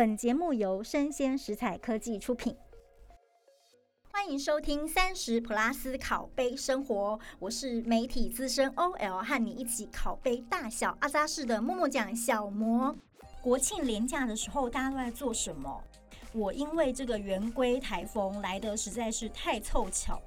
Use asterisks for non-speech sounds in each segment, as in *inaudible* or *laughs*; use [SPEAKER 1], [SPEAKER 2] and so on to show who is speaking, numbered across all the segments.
[SPEAKER 1] 本节目由生鲜食材科技出品。欢迎收听三十 Plus 拷贝生活，我是媒体资深 OL，和你一起拷贝大小阿扎士的默默讲小魔。国庆连假的时候，大家都在做什么？我因为这个圆规台风来的实在是太凑巧，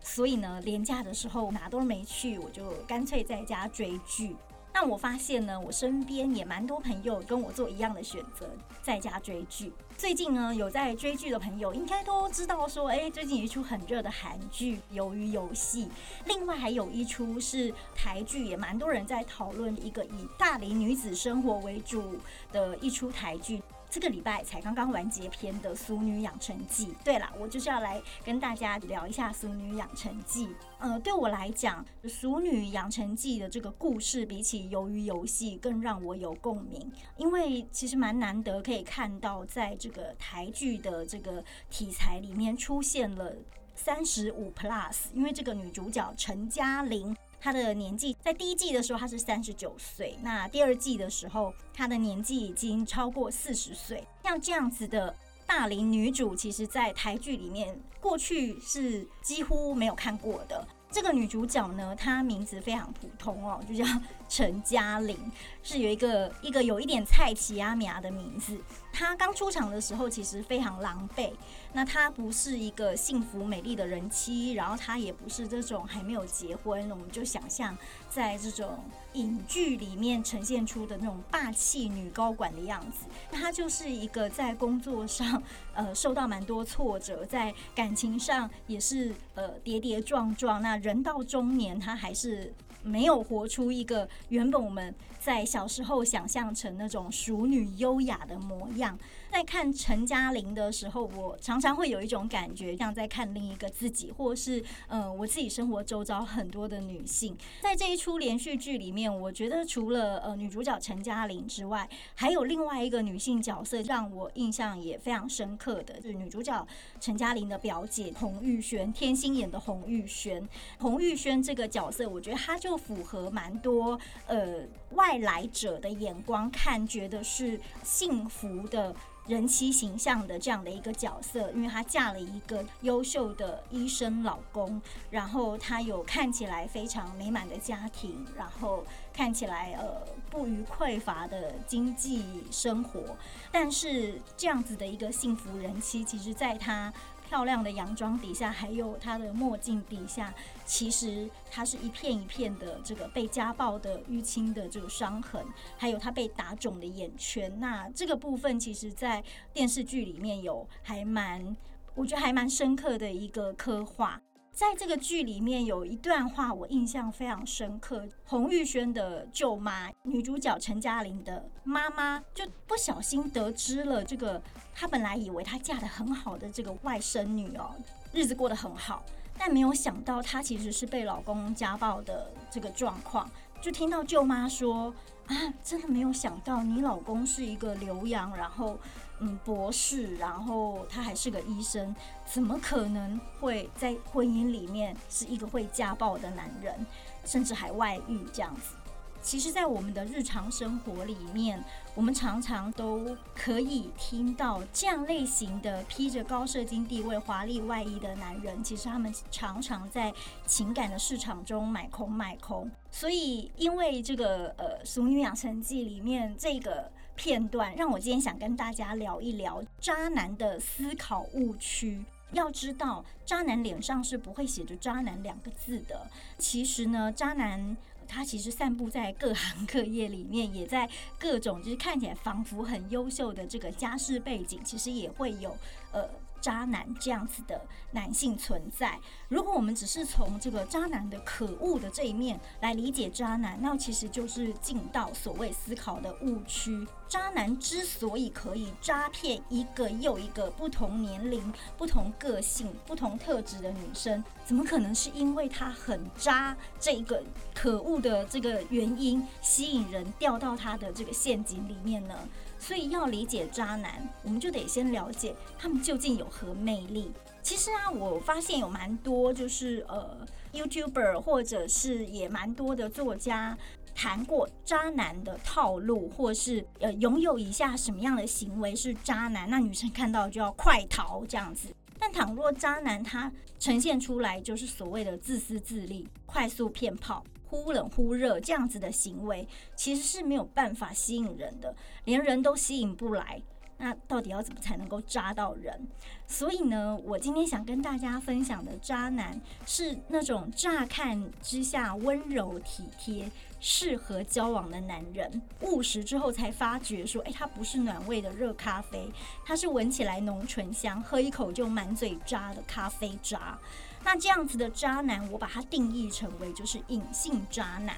[SPEAKER 1] 所以呢，连假的时候哪都没去，我就干脆在家追剧。但我发现呢，我身边也蛮多朋友跟我做一样的选择，在家追剧。最近呢，有在追剧的朋友应该都知道说，哎，最近有一出很热的韩剧《鱿鱼游戏》，另外还有一出是台剧，也蛮多人在讨论一个以大龄女子生活为主的一出台剧。这个礼拜才刚刚完结篇的《俗女养成记》。对了，我就是要来跟大家聊一下《俗女养成记》。呃，对我来讲，《俗女养成记》的这个故事比起《鱿鱼游戏》更让我有共鸣，因为其实蛮难得可以看到，在这个台剧的这个题材里面出现了三十五 plus，因为这个女主角陈嘉玲。她的年纪在第一季的时候她是三十九岁，那第二季的时候她的年纪已经超过四十岁。像这样子的大龄女主，其实，在台剧里面过去是几乎没有看过的。这个女主角呢，她名字非常普通哦，就叫陈嘉玲，是有一个一个有一点菜奇阿米亚的名字。她刚出场的时候其实非常狼狈。那她不是一个幸福美丽的人妻，然后她也不是这种还没有结婚，我们就想象在这种影剧里面呈现出的那种霸气女高管的样子。那她就是一个在工作上 *laughs* 呃受到蛮多挫折，在感情上也是呃跌跌撞撞。那人到中年，她还是没有活出一个原本我们在小时候想象成那种淑女优雅的模样。在看陈嘉玲的时候，我常常会有一种感觉，像在看另一个自己，或是嗯，我自己生活周遭很多的女性。在这一出连续剧里面，我觉得除了呃女主角陈嘉玲之外，还有另外一个女性角色让我印象也非常深刻的，就是女主角陈嘉玲的表姐洪玉轩，天心演的洪玉轩。洪玉轩这个角色，我觉得她就符合蛮多呃外来者的眼光看，觉得是幸福的。人妻形象的这样的一个角色，因为她嫁了一个优秀的医生老公，然后她有看起来非常美满的家庭，然后看起来呃不虞匮乏的经济生活，但是这样子的一个幸福人妻，其实在她。漂亮的洋装底下，还有他的墨镜底下，其实它是一片一片的这个被家暴的淤青的这个伤痕，还有他被打肿的眼圈。那这个部分，其实在电视剧里面有还蛮，我觉得还蛮深刻的一个刻画。在这个剧里面有一段话，我印象非常深刻。洪玉轩的舅妈，女主角陈嘉玲的妈妈，就不小心得知了这个，她本来以为她嫁的很好的这个外甥女哦，日子过得很好，但没有想到她其实是被老公家暴的这个状况。就听到舅妈说啊，真的没有想到你老公是一个留洋，然后。嗯，博士，然后他还是个医生，怎么可能会在婚姻里面是一个会家暴的男人，甚至还外遇这样子？其实，在我们的日常生活里面，我们常常都可以听到这样类型的披着高射精地位、华丽外衣的男人，其实他们常常在情感的市场中买空卖空。所以，因为这个呃《俗女养成记》里面这个。片段让我今天想跟大家聊一聊渣男的思考误区。要知道，渣男脸上是不会写着“渣男”两个字的。其实呢，渣男他其实散布在各行各业里面，也在各种就是看起来仿佛很优秀的这个家世背景，其实也会有呃。渣男这样子的男性存在，如果我们只是从这个渣男的可恶的这一面来理解渣男，那其实就是进到所谓思考的误区。渣男之所以可以诈骗一个又一个不同年龄、不同个性、不同特质的女生，怎么可能是因为他很渣这一个可恶的这个原因吸引人掉到他的这个陷阱里面呢？所以要理解渣男，我们就得先了解他们究竟有何魅力。其实啊，我发现有蛮多就是呃，YouTuber 或者是也蛮多的作家。谈过渣男的套路，或是呃拥有以下什么样的行为是渣男，那女生看到就要快逃这样子。但倘若渣男他呈现出来就是所谓的自私自利、快速骗炮、忽冷忽热这样子的行为，其实是没有办法吸引人的，连人都吸引不来。那到底要怎么才能够扎到人？所以呢，我今天想跟大家分享的渣男是那种乍看之下温柔体贴、适合交往的男人。务实之后才发觉说，诶，他不是暖胃的热咖啡，他是闻起来浓醇香、喝一口就满嘴渣的咖啡渣。那这样子的渣男，我把它定义成为就是隐性渣男。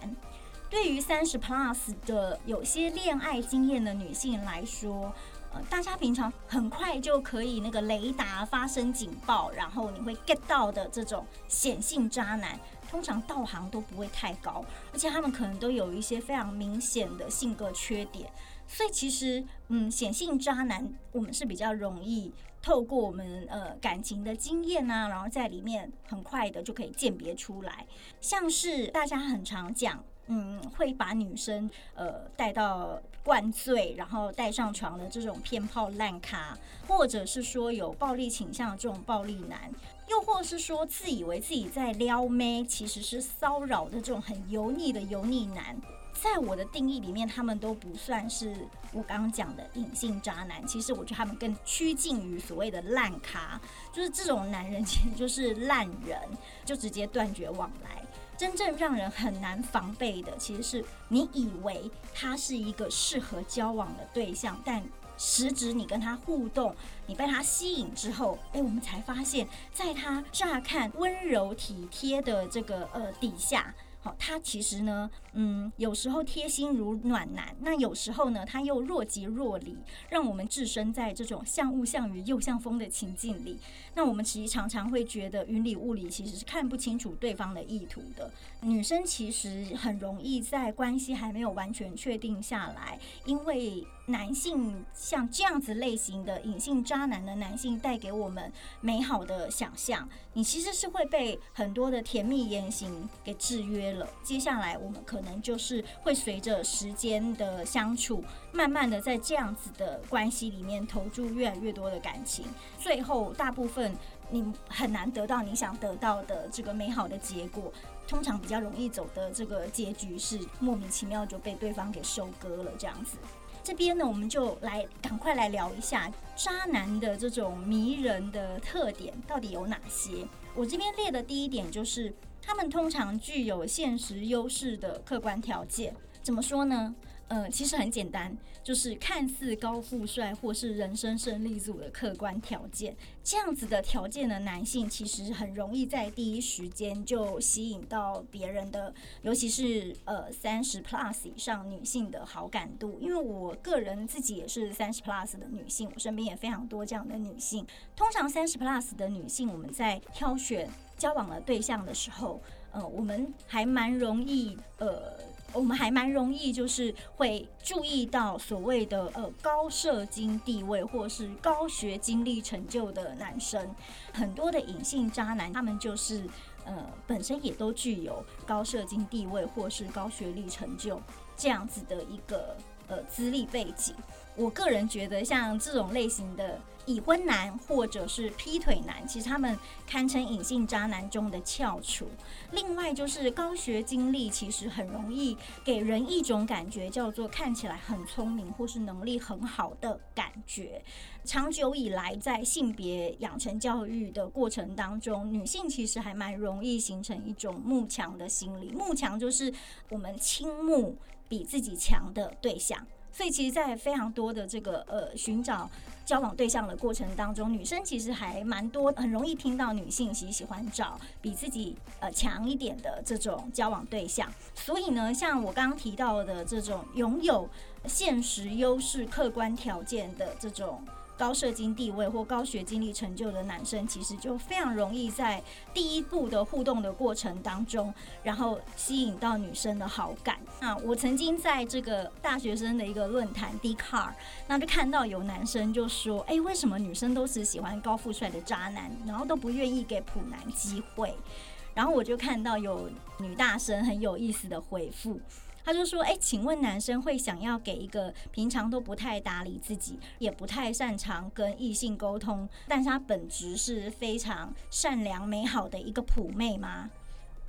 [SPEAKER 1] 对于三十 plus 的有些恋爱经验的女性来说，呃，大家平常很快就可以那个雷达发生警报，然后你会 get 到的这种显性渣男，通常道行都不会太高，而且他们可能都有一些非常明显的性格缺点，所以其实，嗯，显性渣男我们是比较容易透过我们呃感情的经验啊，然后在里面很快的就可以鉴别出来，像是大家很常讲。嗯，会把女生呃带到灌醉，然后带上床的这种骗炮烂咖，或者是说有暴力倾向的这种暴力男，又或是说自以为自己在撩妹，其实是骚扰的这种很油腻的油腻男，在我的定义里面，他们都不算是我刚刚讲的隐性渣男。其实我觉得他们更趋近于所谓的烂咖，就是这种男人其实就是烂人，就直接断绝往来。真正让人很难防备的，其实是你以为他是一个适合交往的对象，但实质你跟他互动，你被他吸引之后，哎，我们才发现，在他乍看温柔体贴的这个呃底下。好，他其实呢，嗯，有时候贴心如暖男，那有时候呢，他又若即若离，让我们置身在这种像雾像雨又像风的情境里。那我们其实常常会觉得云里雾里，其实是看不清楚对方的意图的。女生其实很容易在关系还没有完全确定下来，因为。男性像这样子类型的隐性渣男的男性，带给我们美好的想象，你其实是会被很多的甜蜜言行给制约了。接下来我们可可能就是会随着时间的相处，慢慢的在这样子的关系里面投注越来越多的感情，最后大部分你很难得到你想得到的这个美好的结果。通常比较容易走的这个结局是莫名其妙就被对方给收割了，这样子。这边呢，我们就来赶快来聊一下渣男的这种迷人的特点到底有哪些。我这边列的第一点就是，他们通常具有现实优势的客观条件。怎么说呢？呃，其实很简单，就是看似高富帅或是人生胜利组的客观条件，这样子的条件的男性，其实很容易在第一时间就吸引到别人的，尤其是呃三十 plus 以上女性的好感度。因为我个人自己也是三十 plus 的女性，我身边也非常多这样的女性。通常三十 plus 的女性，我们在挑选交往的对象的时候，呃，我们还蛮容易呃。我们还蛮容易，就是会注意到所谓的呃高社经地位或是高学经历成就的男生，很多的隐性渣男，他们就是呃本身也都具有高社经地位或是高学历成就这样子的一个呃资历背景。我个人觉得，像这种类型的。已婚男或者是劈腿男，其实他们堪称隐性渣男中的翘楚。另外就是高学经历，其实很容易给人一种感觉，叫做看起来很聪明或是能力很好的感觉。长久以来，在性别养成教育的过程当中，女性其实还蛮容易形成一种慕强的心理。慕强就是我们倾慕比自己强的对象。所以，其实，在非常多的这个呃寻找交往对象的过程当中，女生其实还蛮多，很容易听到女性其实喜欢找比自己呃强一点的这种交往对象。所以呢，像我刚刚提到的这种拥有现实优势、客观条件的这种。高社经地位或高学经历成就的男生，其实就非常容易在第一步的互动的过程当中，然后吸引到女生的好感。那我曾经在这个大学生的一个论坛 d c a r 那就看到有男生就说：“哎，为什么女生都是喜欢高富帅的渣男，然后都不愿意给普男机会？”然后我就看到有女大生很有意思的回复。他就说：“哎，请问男生会想要给一个平常都不太打理自己，也不太擅长跟异性沟通，但是他本质是非常善良美好的一个普妹吗？”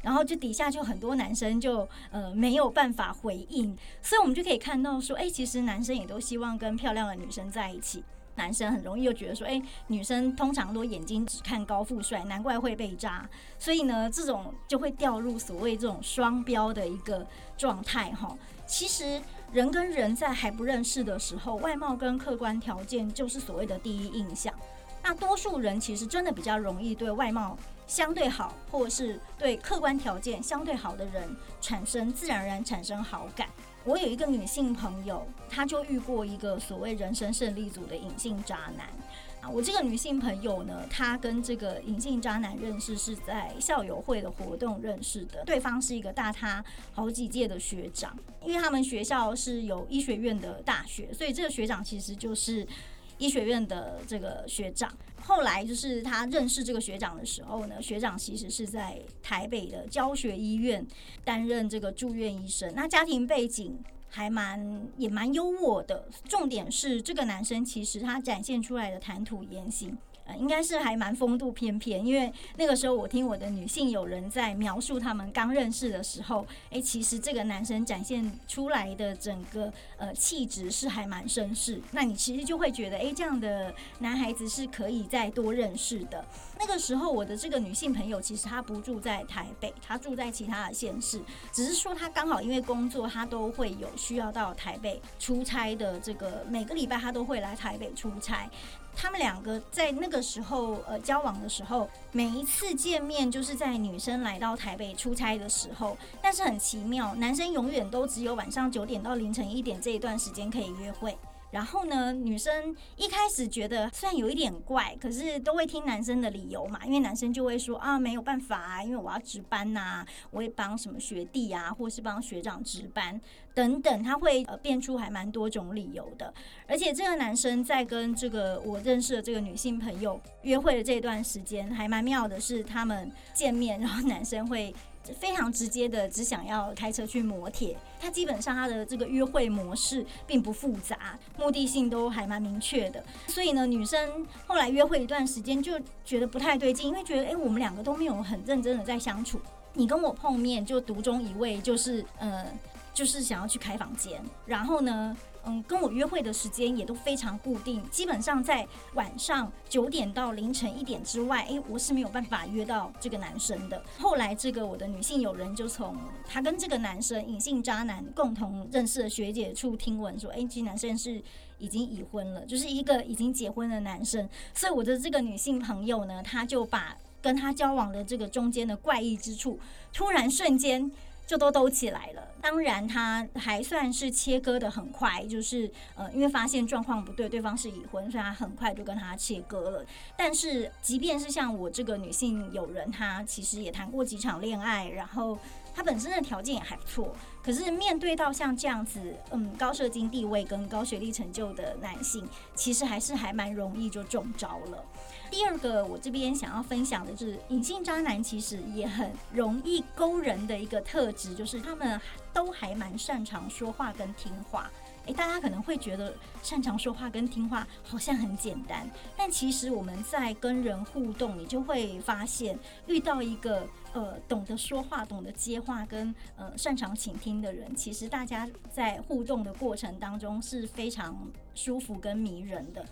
[SPEAKER 1] 然后就底下就很多男生就呃没有办法回应，所以我们就可以看到说：“哎，其实男生也都希望跟漂亮的女生在一起。”男生很容易又觉得说，哎，女生通常都眼睛只看高富帅，难怪会被渣。所以呢，这种就会掉入所谓这种双标的一个状态哈。其实人跟人在还不认识的时候，外貌跟客观条件就是所谓的第一印象。那多数人其实真的比较容易对外貌相对好，或是对客观条件相对好的人产生自然而然产生好感。我有一个女性朋友，她就遇过一个所谓人生胜利组的隐性渣男啊。我这个女性朋友呢，她跟这个隐性渣男认识是在校友会的活动认识的，对方是一个大她好几届的学长，因为他们学校是有医学院的大学，所以这个学长其实就是医学院的这个学长。后来就是他认识这个学长的时候呢，学长其实是在台北的教学医院担任这个住院医生。那家庭背景还蛮也蛮优渥的，重点是这个男生其实他展现出来的谈吐言行。应该是还蛮风度翩翩，因为那个时候我听我的女性友人在描述他们刚认识的时候，诶，其实这个男生展现出来的整个呃气质是还蛮绅士，那你其实就会觉得，诶，这样的男孩子是可以再多认识的。那个时候我的这个女性朋友其实她不住在台北，她住在其他的县市，只是说她刚好因为工作，她都会有需要到台北出差的这个每个礼拜她都会来台北出差。他们两个在那个时候呃交往的时候，每一次见面就是在女生来到台北出差的时候。但是很奇妙，男生永远都只有晚上九点到凌晨一点这一段时间可以约会。然后呢，女生一开始觉得虽然有一点怪，可是都会听男生的理由嘛，因为男生就会说啊没有办法啊，因为我要值班呐，我会帮什么学弟啊，或是帮学长值班等等，他会呃变出还蛮多种理由的。而且这个男生在跟这个我认识的这个女性朋友约会的这段时间，还蛮妙的是，他们见面，然后男生会。非常直接的，只想要开车去磨铁。他基本上他的这个约会模式并不复杂，目的性都还蛮明确的。所以呢，女生后来约会一段时间就觉得不太对劲，因为觉得哎，我们两个都没有很认真的在相处。你跟我碰面就独中一位，就是嗯，就是想要去开房间，然后呢。嗯，跟我约会的时间也都非常固定，基本上在晚上九点到凌晨一点之外，诶，我是没有办法约到这个男生的。后来，这个我的女性友人就从他跟这个男生隐性渣男共同认识的学姐处听闻说，诶，这男生是已经已婚了，就是一个已经结婚的男生。所以我的这个女性朋友呢，她就把跟他交往的这个中间的怪异之处，突然瞬间。就都兜起来了。当然，他还算是切割的很快，就是呃，因为发现状况不对，对方是已婚，所以他很快就跟他切割了。但是，即便是像我这个女性友人，她其实也谈过几场恋爱，然后她本身的条件也还不错。可是，面对到像这样子，嗯，高社经地位跟高学历成就的男性，其实还是还蛮容易就中招了。第二个，我这边想要分享的是，隐性渣男其实也很容易勾人的一个特质，就是他们都还蛮擅长说话跟听话。诶，大家可能会觉得擅长说话跟听话好像很简单，但其实我们在跟人互动，你就会发现，遇到一个呃懂得说话、懂得接话跟呃擅长倾听的人，其实大家在互动的过程当中是非常舒服跟迷人的。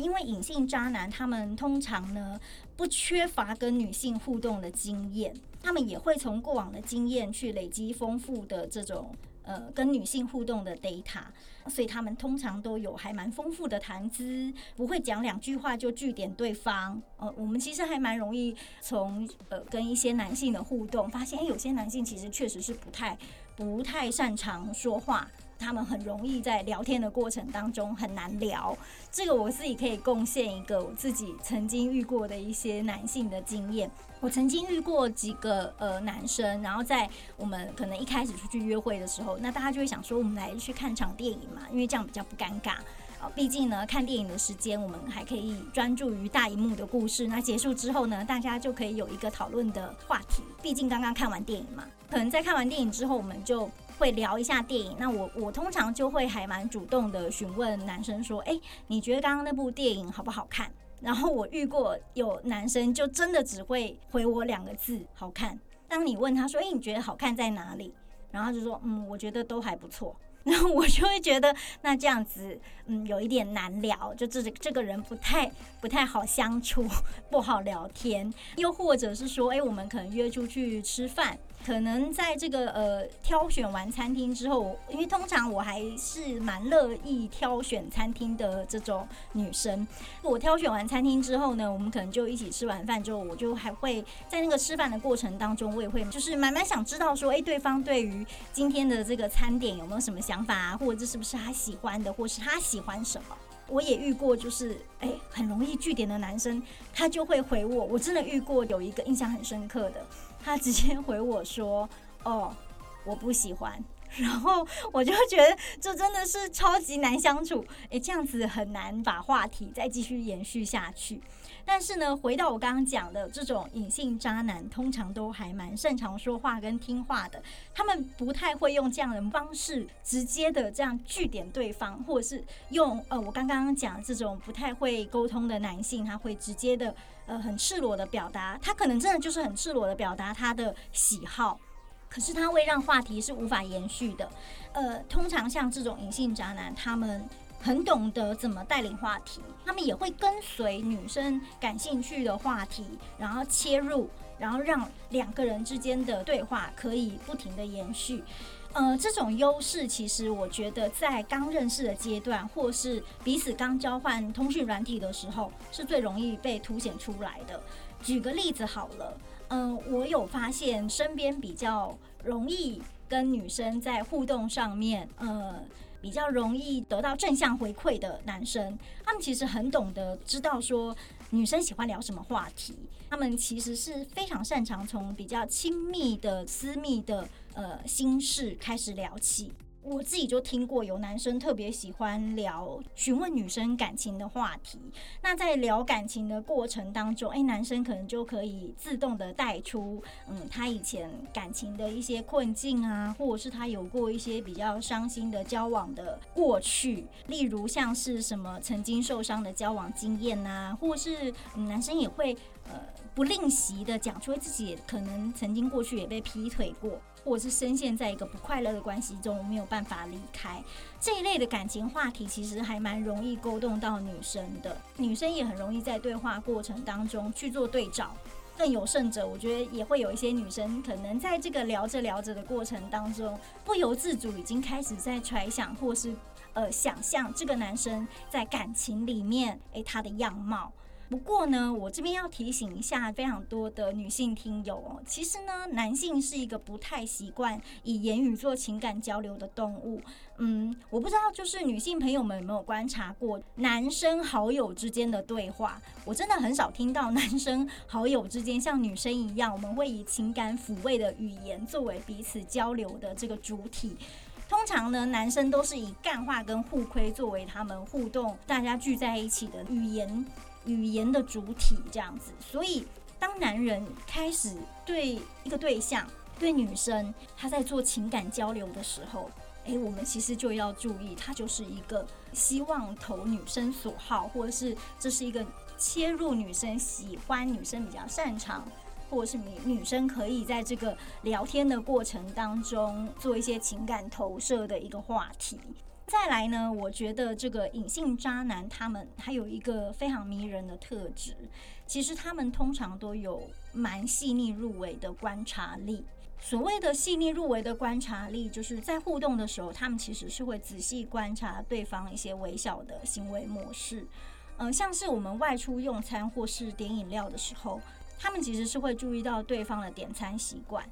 [SPEAKER 1] 因为隐性渣男，他们通常呢不缺乏跟女性互动的经验，他们也会从过往的经验去累积丰富的这种呃跟女性互动的 data，所以他们通常都有还蛮丰富的谈资，不会讲两句话就据点对方。呃，我们其实还蛮容易从呃跟一些男性的互动发现，哎，有些男性其实确实是不太不太擅长说话。他们很容易在聊天的过程当中很难聊，这个我自己可以贡献一个我自己曾经遇过的一些男性的经验。我曾经遇过几个呃男生，然后在我们可能一开始出去约会的时候，那大家就会想说，我们来去看场电影嘛，因为这样比较不尴尬啊。毕竟呢，看电影的时间我们还可以专注于大荧幕的故事，那结束之后呢，大家就可以有一个讨论的话题。毕竟刚刚看完电影嘛，可能在看完电影之后，我们就。会聊一下电影。那我我通常就会还蛮主动的询问男生说：“哎，你觉得刚刚那部电影好不好看？”然后我遇过有男生就真的只会回我两个字“好看”。当你问他说：“哎，你觉得好看在哪里？”然后他就说：“嗯，我觉得都还不错。” *laughs* 然后我就会觉得，那这样子，嗯，有一点难聊，就这这个人不太不太好相处，不好聊天。又或者是说，哎，我们可能约出去吃饭。可能在这个呃挑选完餐厅之后，因为通常我还是蛮乐意挑选餐厅的这种女生。我挑选完餐厅之后呢，我们可能就一起吃完饭之后，我就还会在那个吃饭的过程当中，我也会就是慢慢想知道说，哎，对方对于今天的这个餐点有没有什么想法啊，或者这是不是他喜欢的，或是他喜欢什么？我也遇过，就是哎，很容易据点的男生，他就会回我。我真的遇过有一个印象很深刻的，他直接回我说：“哦，我不喜欢。”然后我就觉得这真的是超级难相处，诶，这样子很难把话题再继续延续下去。但是呢，回到我刚刚讲的这种隐性渣男，通常都还蛮擅长说话跟听话的。他们不太会用这样的方式直接的这样据点对方，或者是用呃我刚刚讲这种不太会沟通的男性，他会直接的呃很赤裸的表达，他可能真的就是很赤裸的表达他的喜好。可是他会让话题是无法延续的，呃，通常像这种隐性渣男，他们很懂得怎么带领话题，他们也会跟随女生感兴趣的话题，然后切入，然后让两个人之间的对话可以不停的延续。呃，这种优势其实我觉得在刚认识的阶段，或是彼此刚交换通讯软体的时候，是最容易被凸显出来的。举个例子好了。嗯，我有发现身边比较容易跟女生在互动上面，呃，比较容易得到正向回馈的男生，他们其实很懂得知道说女生喜欢聊什么话题，他们其实是非常擅长从比较亲密的、私密的呃心事开始聊起。我自己就听过有男生特别喜欢聊询问女生感情的话题，那在聊感情的过程当中，哎，男生可能就可以自动的带出，嗯，他以前感情的一些困境啊，或者是他有过一些比较伤心的交往的过去，例如像是什么曾经受伤的交往经验啊，或是男生也会呃不吝惜的讲出自己可能曾经过去也被劈腿过。或者是深陷在一个不快乐的关系中，没有办法离开这一类的感情话题，其实还蛮容易勾动到女生的。女生也很容易在对话过程当中去做对照。更有甚者，我觉得也会有一些女生可能在这个聊着聊着的过程当中，不由自主已经开始在揣想或是呃想象这个男生在感情里面诶他的样貌。不过呢，我这边要提醒一下非常多的女性听友哦，其实呢，男性是一个不太习惯以言语做情感交流的动物。嗯，我不知道就是女性朋友们有没有观察过男生好友之间的对话？我真的很少听到男生好友之间像女生一样，我们会以情感抚慰的语言作为彼此交流的这个主体。通常呢，男生都是以干话跟互亏作为他们互动，大家聚在一起的语言。语言的主体这样子，所以当男人开始对一个对象、对女生，他在做情感交流的时候，诶，我们其实就要注意，他就是一个希望投女生所好，或者是这是一个切入女生喜欢、女生比较擅长，或者是女女生可以在这个聊天的过程当中做一些情感投射的一个话题。再来呢，我觉得这个隐性渣男他们还有一个非常迷人的特质，其实他们通常都有蛮细腻入微的观察力。所谓的细腻入微的观察力，就是在互动的时候，他们其实是会仔细观察对方一些微小的行为模式。嗯，像是我们外出用餐或是点饮料的时候，他们其实是会注意到对方的点餐习惯。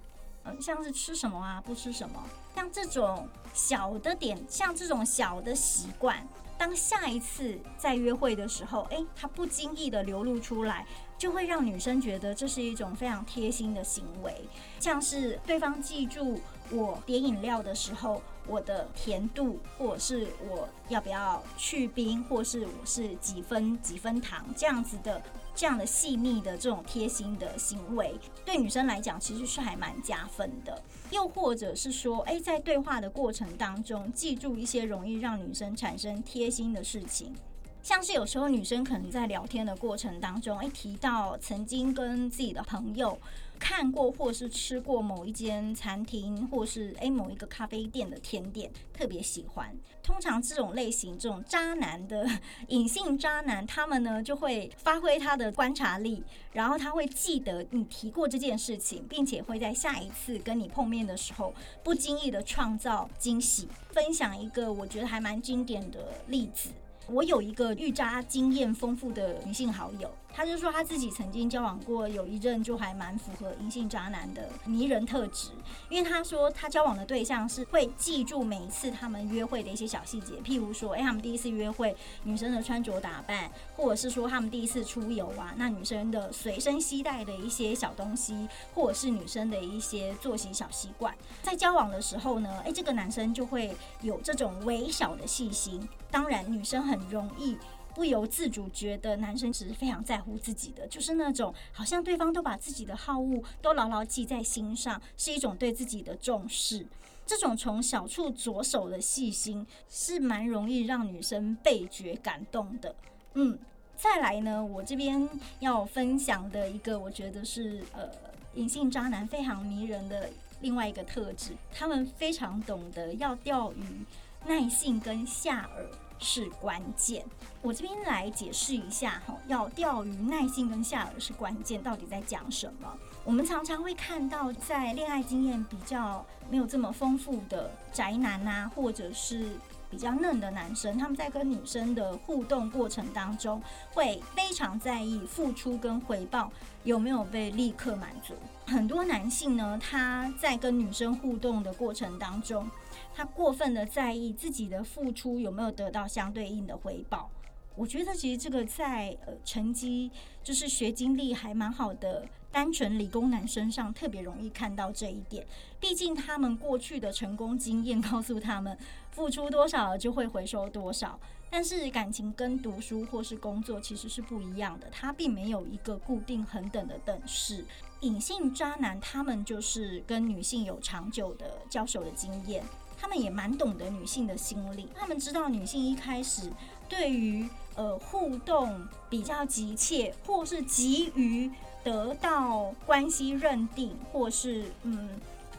[SPEAKER 1] 像是吃什么啊，不吃什么，像这种小的点，像这种小的习惯，当下一次在约会的时候，诶，他不经意的流露出来，就会让女生觉得这是一种非常贴心的行为。像是对方记住我点饮料的时候，我的甜度，或者是我要不要去冰，或是我是几分几分糖这样子的。这样的细腻的这种贴心的行为，对女生来讲其实是还蛮加分的。又或者是说，哎，在对话的过程当中，记住一些容易让女生产生贴心的事情。像是有时候女生可能在聊天的过程当中，哎，提到曾经跟自己的朋友看过或是吃过某一间餐厅，或是诶某一个咖啡店的甜点，特别喜欢。通常这种类型，这种渣男的隐性渣男，他们呢就会发挥他的观察力，然后他会记得你提过这件事情，并且会在下一次跟你碰面的时候，不经意的创造惊喜。分享一个我觉得还蛮经典的例子。我有一个预渣经验丰富的女性好友。他就说他自己曾经交往过有一任，就还蛮符合阴性渣男的迷人特质。因为他说他交往的对象是会记住每一次他们约会的一些小细节，譬如说，哎，他们第一次约会女生的穿着打扮，或者是说他们第一次出游啊，那女生的随身携带的一些小东西，或者是女生的一些作息小习惯。在交往的时候呢，哎，这个男生就会有这种微小的细心。当然，女生很容易。不由自主觉得男生只是非常在乎自己的，就是那种好像对方都把自己的好恶都牢牢记在心上，是一种对自己的重视。这种从小处着手的细心，是蛮容易让女生倍觉感动的。嗯，再来呢，我这边要分享的一个，我觉得是呃隐性渣男非常迷人的另外一个特质，他们非常懂得要钓鱼，耐性跟下饵。是关键。我这边来解释一下哈，要钓鱼耐心跟下饵是关键，到底在讲什么？我们常常会看到，在恋爱经验比较没有这么丰富的宅男呐，或者是比较嫩的男生，他们在跟女生的互动过程当中，会非常在意付出跟回报有没有被立刻满足。很多男性呢，他在跟女生互动的过程当中，他过分的在意自己的付出有没有得到相对应的回报。我觉得其实这个在呃成绩就是学经历还蛮好的单纯理工男身上特别容易看到这一点。毕竟他们过去的成功经验告诉他们，付出多少就会回收多少。但是感情跟读书或是工作其实是不一样的，它并没有一个固定恒等的等式。隐性渣男他们就是跟女性有长久的交手的经验，他们也蛮懂得女性的心理，他们知道女性一开始对于呃，互动比较急切，或是急于得到关系认定，或是嗯，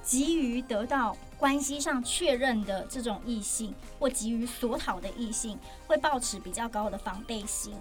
[SPEAKER 1] 急于得到关系上确认的这种异性，或急于索讨的异性，会保持比较高的防备心。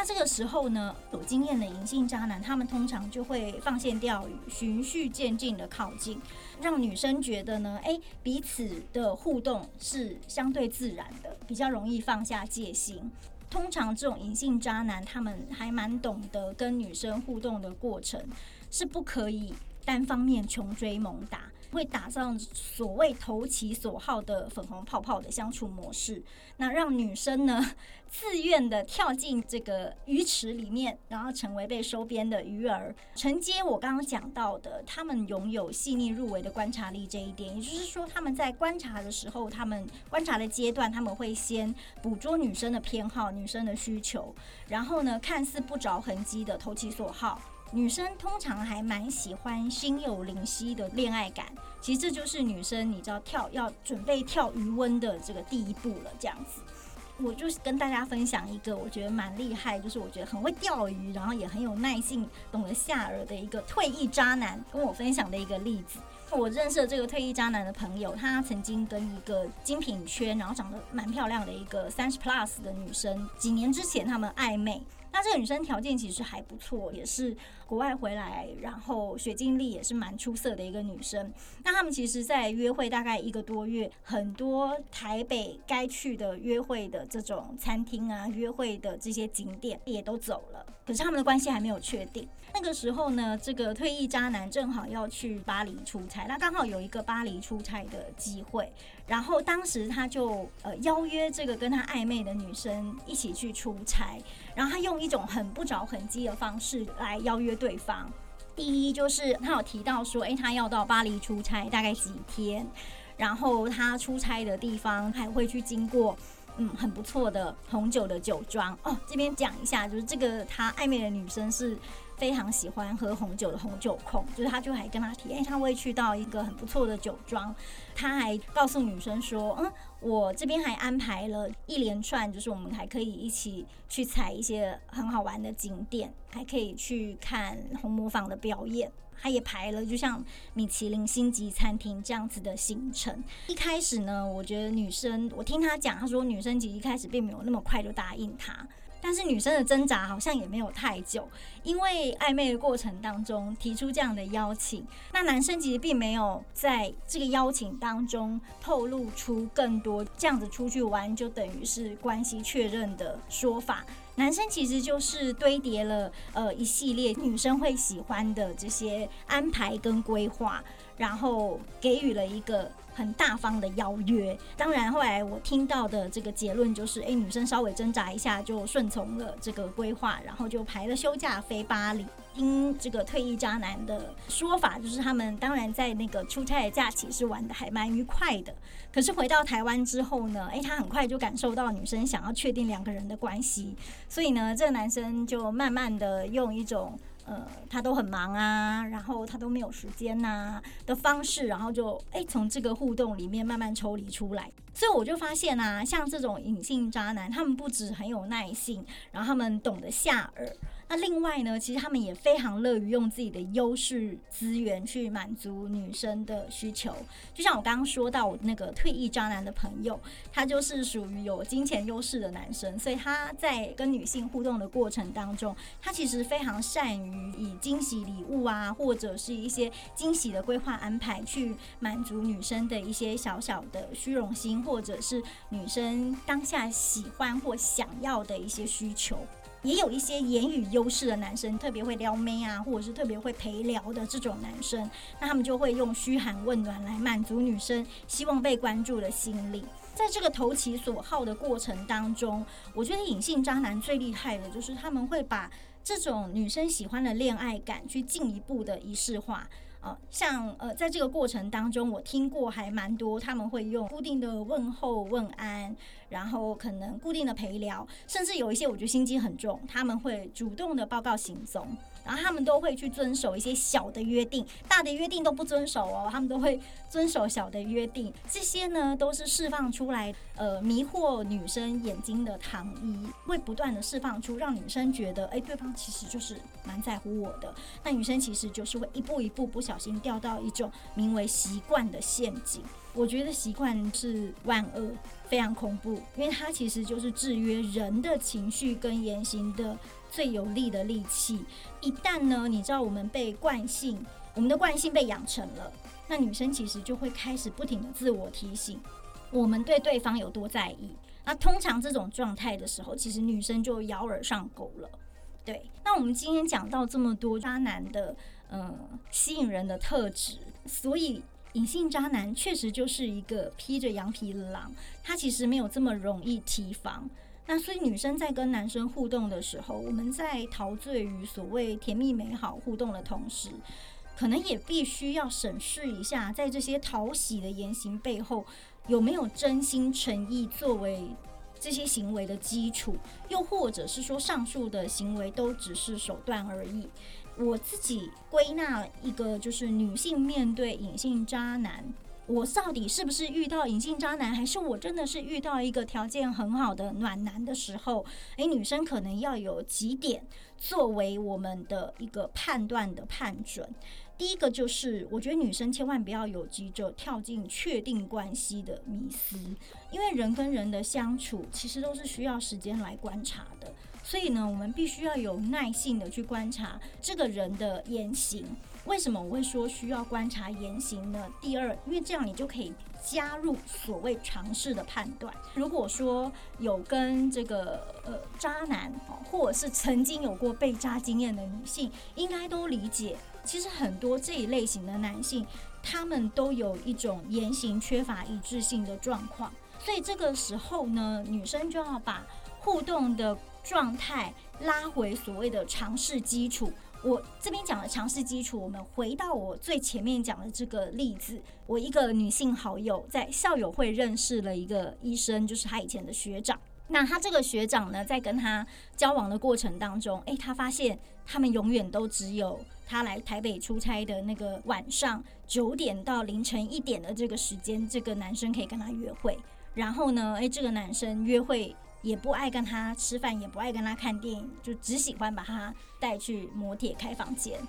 [SPEAKER 1] 那这个时候呢，有经验的隐性渣男，他们通常就会放线钓鱼，循序渐进的靠近，让女生觉得呢，诶，彼此的互动是相对自然的，比较容易放下戒心。通常这种隐性渣男，他们还蛮懂得跟女生互动的过程，是不可以单方面穷追猛打。会打造所谓投其所好的粉红泡泡的相处模式，那让女生呢自愿的跳进这个鱼池里面，然后成为被收编的鱼儿，承接我刚刚讲到的，他们拥有细腻入微的观察力这一点，也就是说他们在观察的时候，他们观察的阶段，他们会先捕捉女生的偏好、女生的需求，然后呢看似不着痕迹的投其所好。女生通常还蛮喜欢心有灵犀的恋爱感，其实这就是女生你知道跳要准备跳余温的这个第一步了。这样子，我就是跟大家分享一个我觉得蛮厉害，就是我觉得很会钓鱼，然后也很有耐性，懂得下饵的一个退役渣男，跟我分享的一个例子。我认识的这个退役渣男的朋友，他曾经跟一个精品圈，然后长得蛮漂亮的一个三十 plus 的女生，几年之前他们暧昧。那这个女生条件其实还不错，也是国外回来，然后学经历也是蛮出色的一个女生。那他们其实，在约会大概一个多月，很多台北该去的约会的这种餐厅啊，约会的这些景点也都走了。可是他们的关系还没有确定。那个时候呢，这个退役渣男正好要去巴黎出差，那刚好有一个巴黎出差的机会。然后当时他就呃邀约这个跟他暧昧的女生一起去出差，然后他用一种很不着痕迹的方式来邀约对方。第一就是他有提到说，诶，他要到巴黎出差，大概几天，然后他出差的地方还会去经过。嗯，很不错的红酒的酒庄哦。这边讲一下，就是这个他暧昧的女生是非常喜欢喝红酒的红酒控，就是他就还跟他提，哎，他会去到一个很不错的酒庄，他还告诉女生说，嗯，我这边还安排了一连串，就是我们还可以一起去踩一些很好玩的景点，还可以去看红磨坊的表演。他也排了，就像米其林星级餐厅这样子的行程。一开始呢，我觉得女生，我听他讲，他说女生其实一开始并没有那么快就答应他，但是女生的挣扎好像也没有太久，因为暧昧的过程当中提出这样的邀请，那男生其实并没有在这个邀请当中透露出更多这样子出去玩就等于是关系确认的说法。男生其实就是堆叠了呃一系列女生会喜欢的这些安排跟规划，然后给予了一个。很大方的邀约，当然后来我听到的这个结论就是，哎，女生稍微挣扎一下就顺从了这个规划，然后就排了休假飞巴黎。听这个退役渣男的说法，就是他们当然在那个出差的假期是玩的还蛮愉快的，可是回到台湾之后呢，哎，他很快就感受到女生想要确定两个人的关系，所以呢，这个男生就慢慢的用一种。呃，他都很忙啊，然后他都没有时间呐的方式，然后就哎从这个互动里面慢慢抽离出来。所以我就发现啊，像这种隐性渣男，他们不止很有耐性，然后他们懂得下饵。那另外呢，其实他们也非常乐于用自己的优势资源去满足女生的需求。就像我刚刚说到，我那个退役渣男的朋友，他就是属于有金钱优势的男生，所以他在跟女性互动的过程当中，他其实非常善于以惊喜礼物啊，或者是一些惊喜的规划安排，去满足女生的一些小小的虚荣心，或者是女生当下喜欢或想要的一些需求。也有一些言语优势的男生，特别会撩妹啊，或者是特别会陪聊的这种男生，那他们就会用嘘寒问暖来满足女生希望被关注的心理。在这个投其所好的过程当中，我觉得隐性渣男最厉害的就是他们会把这种女生喜欢的恋爱感去进一步的仪式化。啊，像呃，在这个过程当中，我听过还蛮多，他们会用固定的问候问安，然后可能固定的陪聊，甚至有一些我觉得心机很重，他们会主动的报告行踪。然后他们都会去遵守一些小的约定，大的约定都不遵守哦。他们都会遵守小的约定，这些呢都是释放出来，呃，迷惑女生眼睛的糖衣，会不断的释放出，让女生觉得，哎，对方其实就是蛮在乎我的。那女生其实就是会一步一步不小心掉到一种名为习惯的陷阱。我觉得习惯是万恶，非常恐怖，因为它其实就是制约人的情绪跟言行的。最有力的利器，一旦呢，你知道我们被惯性，我们的惯性被养成了，那女生其实就会开始不停的自我提醒，我们对对方有多在意。那通常这种状态的时候，其实女生就咬耳上钩了。对，那我们今天讲到这么多渣男的，嗯，吸引人的特质，所以隐性渣男确实就是一个披着羊皮的狼，他其实没有这么容易提防。那所以女生在跟男生互动的时候，我们在陶醉于所谓甜蜜美好互动的同时，可能也必须要审视一下，在这些讨喜的言行背后，有没有真心诚意作为这些行为的基础，又或者是说上述的行为都只是手段而已。我自己归纳一个，就是女性面对隐性渣男。我到底是不是遇到隐性渣男，还是我真的是遇到一个条件很好的暖男的时候？诶，女生可能要有几点作为我们的一个判断的判准。第一个就是，我觉得女生千万不要有急着跳进确定关系的迷思，因为人跟人的相处其实都是需要时间来观察的。所以呢，我们必须要有耐性的去观察这个人的言行。为什么我会说需要观察言行呢？第二，因为这样你就可以加入所谓尝试的判断。如果说有跟这个呃渣男，或者是曾经有过被渣经验的女性，应该都理解，其实很多这一类型的男性，他们都有一种言行缺乏一致性的状况。所以这个时候呢，女生就要把互动的状态拉回所谓的尝试基础。我这边讲的强势基础，我们回到我最前面讲的这个例子，我一个女性好友在校友会认识了一个医生，就是他以前的学长。那他这个学长呢，在跟他交往的过程当中，诶，他发现他们永远都只有他来台北出差的那个晚上九点到凌晨一点的这个时间，这个男生可以跟他约会。然后呢，诶，这个男生约会也不爱跟他吃饭，也不爱跟他看电影，就只喜欢把他带去摩铁开房间。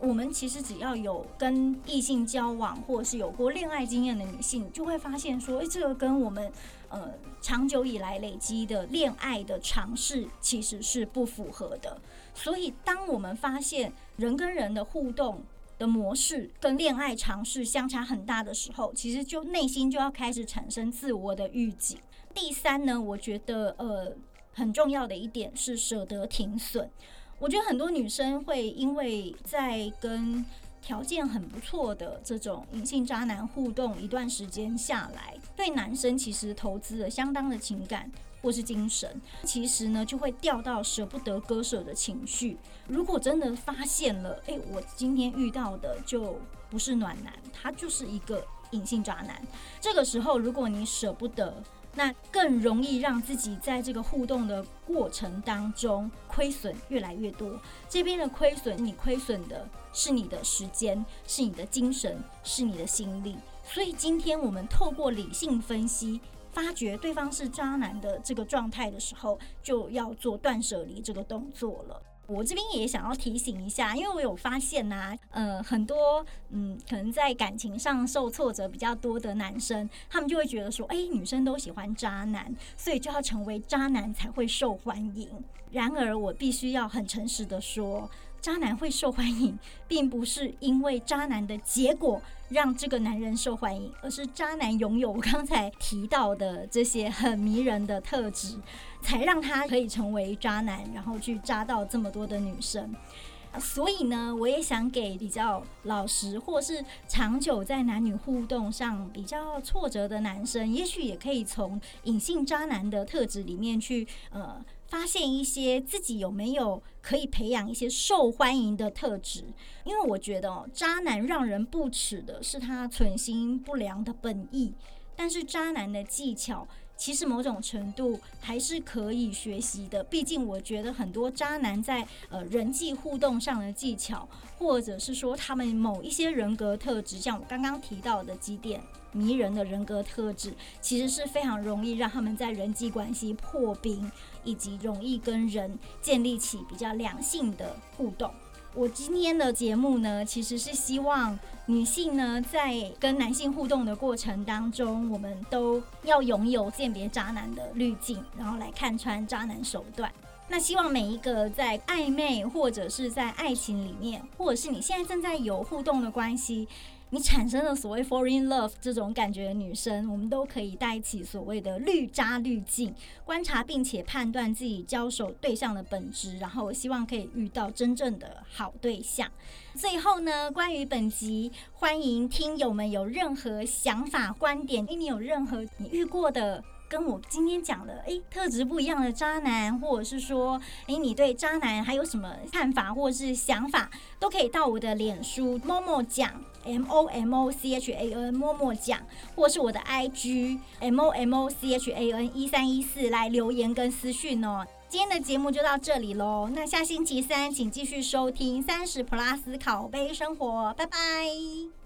[SPEAKER 1] 我们其实只要有跟异性交往，或是有过恋爱经验的女性，就会发现说，诶，这个跟我们。呃，长久以来累积的恋爱的尝试其实是不符合的，所以当我们发现人跟人的互动的模式跟恋爱尝试相差很大的时候，其实就内心就要开始产生自我的预警。第三呢，我觉得呃很重要的一点是舍得停损。我觉得很多女生会因为在跟条件很不错的这种隐性渣男互动一段时间下来，对男生其实投资了相当的情感或是精神，其实呢就会掉到舍不得割舍的情绪。如果真的发现了，诶，我今天遇到的就不是暖男，他就是一个隐性渣男。这个时候，如果你舍不得。那更容易让自己在这个互动的过程当中亏损越来越多。这边的亏损，你亏损的是你的时间，是你的精神，是你的心力。所以今天我们透过理性分析，发觉对方是渣男的这个状态的时候，就要做断舍离这个动作了。我这边也想要提醒一下，因为我有发现呐，呃，很多嗯，可能在感情上受挫折比较多的男生，他们就会觉得说，哎，女生都喜欢渣男，所以就要成为渣男才会受欢迎。然而，我必须要很诚实的说。渣男会受欢迎，*laughs* 并不是因为渣男的结果让这个男人受欢迎，而是渣男拥有我刚才提到的这些很迷人的特质，才让他可以成为渣男，然后去渣到这么多的女生。所以呢，我也想给比较老实或是长久在男女互动上比较挫折的男生，也许也可以从隐性渣男的特质里面去呃。发现一些自己有没有可以培养一些受欢迎的特质，因为我觉得哦，渣男让人不齿的是他存心不良的本意，但是渣男的技巧。其实某种程度还是可以学习的，毕竟我觉得很多渣男在呃人际互动上的技巧，或者是说他们某一些人格特质，像我刚刚提到的几点迷人的人格特质，其实是非常容易让他们在人际关系破冰，以及容易跟人建立起比较良性的互动。我今天的节目呢，其实是希望女性呢，在跟男性互动的过程当中，我们都要拥有鉴别渣男的滤镜，然后来看穿渣男手段。那希望每一个在暧昧或者是在爱情里面，或者是你现在正在有互动的关系。你产生了所谓 foreign love 这种感觉的女生，我们都可以带起所谓的绿渣滤镜，观察并且判断自己交手对象的本质，然后希望可以遇到真正的好对象。最后呢，关于本集，欢迎听友们有任何想法、观点，因为你有任何你遇过的。跟我今天讲的，诶特质不一样的渣男，或者是说，诶你对渣男还有什么看法或者是想法，都可以到我的脸书默默讲 M O M O C H A N 默默讲，或是我的 I G M O M O C H A N 一三一四来留言跟私讯哦。今天的节目就到这里喽，那下星期三请继续收听三十 Plus 考杯生活，拜拜。